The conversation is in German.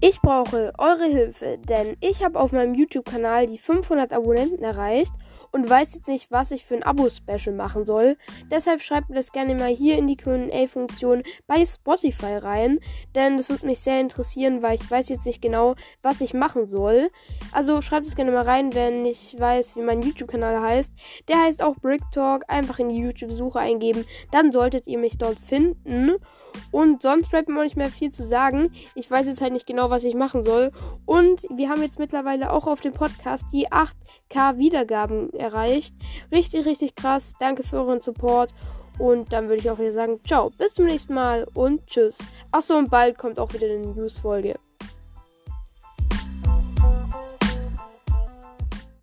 Ich brauche eure Hilfe, denn ich habe auf meinem YouTube-Kanal die 500 Abonnenten erreicht und weiß jetzt nicht, was ich für ein Abo-Special machen soll. Deshalb schreibt mir das gerne mal hier in die QA-Funktion bei Spotify rein, denn das würde mich sehr interessieren, weil ich weiß jetzt nicht genau, was ich machen soll. Also schreibt es gerne mal rein, wenn ich weiß, wie mein YouTube-Kanal heißt. Der heißt auch Brick Talk. Einfach in die YouTube-Suche eingeben, dann solltet ihr mich dort finden. Und sonst bleibt mir auch nicht mehr viel zu sagen. Ich weiß jetzt halt nicht genau, was ich machen soll. Und wir haben jetzt mittlerweile auch auf dem Podcast die 8K Wiedergaben erreicht. Richtig, richtig krass. Danke für euren Support. Und dann würde ich auch wieder sagen, ciao, bis zum nächsten Mal und tschüss. Achso, und bald kommt auch wieder eine News-Folge.